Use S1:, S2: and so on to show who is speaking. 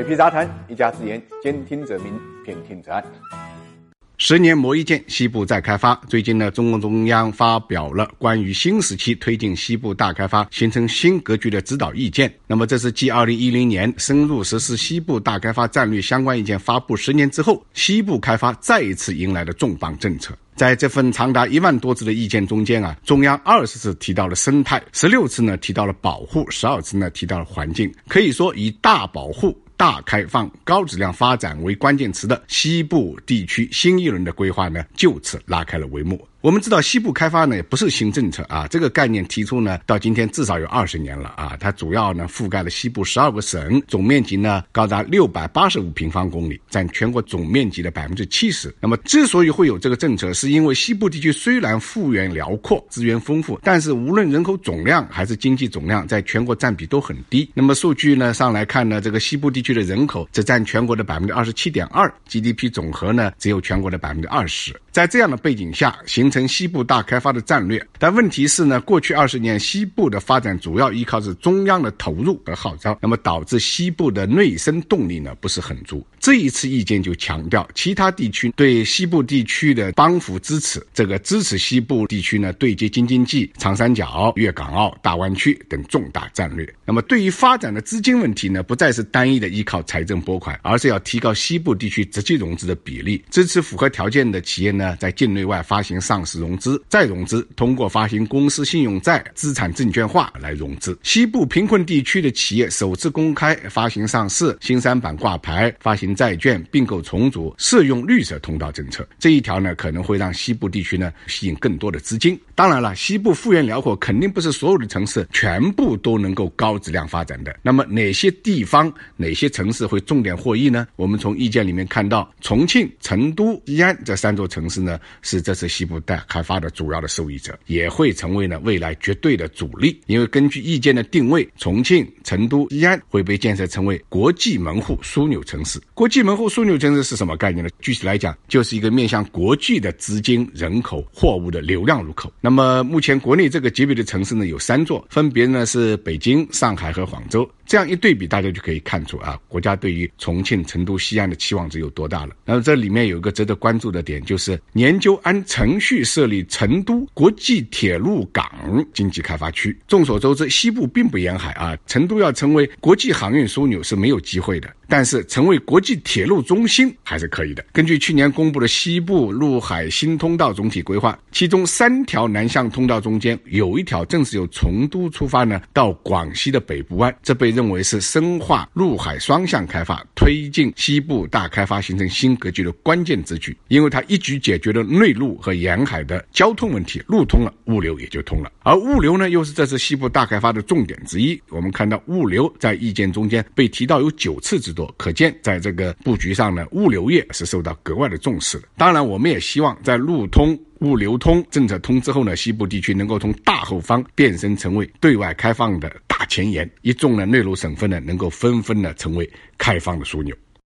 S1: 水皮杂谈，一家之言，兼听则明，偏听则暗。
S2: 十年磨一剑，西部再开发。最近呢，中共中央发表了关于新时期推进西部大开发、形成新格局的指导意见。那么，这是继二零一零年深入实施西部大开发战略相关意见发布十年之后，西部开发再一次迎来了重磅政策。在这份长达一万多字的意见中间啊，中央二十次提到了生态，十六次呢提到了保护，十二次呢提到了环境。可以说，以大保护。大开放、高质量发展为关键词的西部地区新一轮的规划呢，就此拉开了帷幕。我们知道西部开发呢也不是新政策啊，这个概念提出呢到今天至少有二十年了啊。它主要呢覆盖了西部十二个省，总面积呢高达六百八十五平方公里，占全国总面积的百分之七十。那么之所以会有这个政策，是因为西部地区虽然幅员辽阔、资源丰富，但是无论人口总量还是经济总量，在全国占比都很低。那么数据呢上来看呢，这个西部地区的人口只占全国的百分之二十七点二，GDP 总和呢只有全国的百分之二十。在这样的背景下，形成西部大开发的战略，但问题是呢，过去二十年西部的发展主要依靠是中央的投入和号召，那么导致西部的内生动力呢不是很足。这一次意见就强调，其他地区对西部地区的帮扶支持，这个支持西部地区呢对接京津冀、长三角、粤港澳大湾区等重大战略。那么对于发展的资金问题呢，不再是单一的依靠财政拨款，而是要提高西部地区直接融资的比例，支持符合条件的企业呢在境内外发行上市融资、再融资，通过发行公司信用债、资产证券化来融资。西部贫困地区的企业首次公开发行上市、新三板挂牌、发行。债券并购重组适用绿色通道政策这一条呢，可能会让西部地区呢吸引更多的资金。当然了，西部幅员辽阔，肯定不是所有的城市全部都能够高质量发展的。那么哪些地方、哪些城市会重点获益呢？我们从意见里面看到，重庆、成都、西安这三座城市呢，是这次西部大开发的主要的受益者，也会成为呢未来绝对的主力。因为根据意见的定位，重庆、成都、西安会被建设成为国际门户枢纽城市。国际门户枢纽城市是什么概念呢？具体来讲，就是一个面向国际的资金、人口、货物的流量入口。那么目前国内这个级别的城市呢，有三座，分别呢是北京、上海和广州。这样一对比，大家就可以看出啊，国家对于重庆、成都、西安的期望值有多大了。那么这里面有一个值得关注的点，就是研究按程序设立成都国际铁路港经济开发区。众所周知，西部并不沿海啊，成都要成为国际航运枢纽是没有机会的，但是成为国际铁路中心还是可以的。根据去年公布的西部陆海新通道总体规划，其中三条南向通道中间有一条正是由成都出发呢，到广西的北部湾，这被认认为是深化陆海双向开发、推进西部大开发形成新格局的关键之举，因为它一举解决了内陆和沿海的交通问题，路通了，物流也就通了。而物流呢，又是这次西部大开发的重点之一。我们看到物流在意见中间被提到有九次之多，可见在这个布局上呢，物流业是受到格外的重视的。当然，我们也希望在路通。物流通政策通之后呢，西部地区能够从大后方变身成为对外开放的前沿，一众的内陆省份呢能够纷纷的成为开放的枢纽。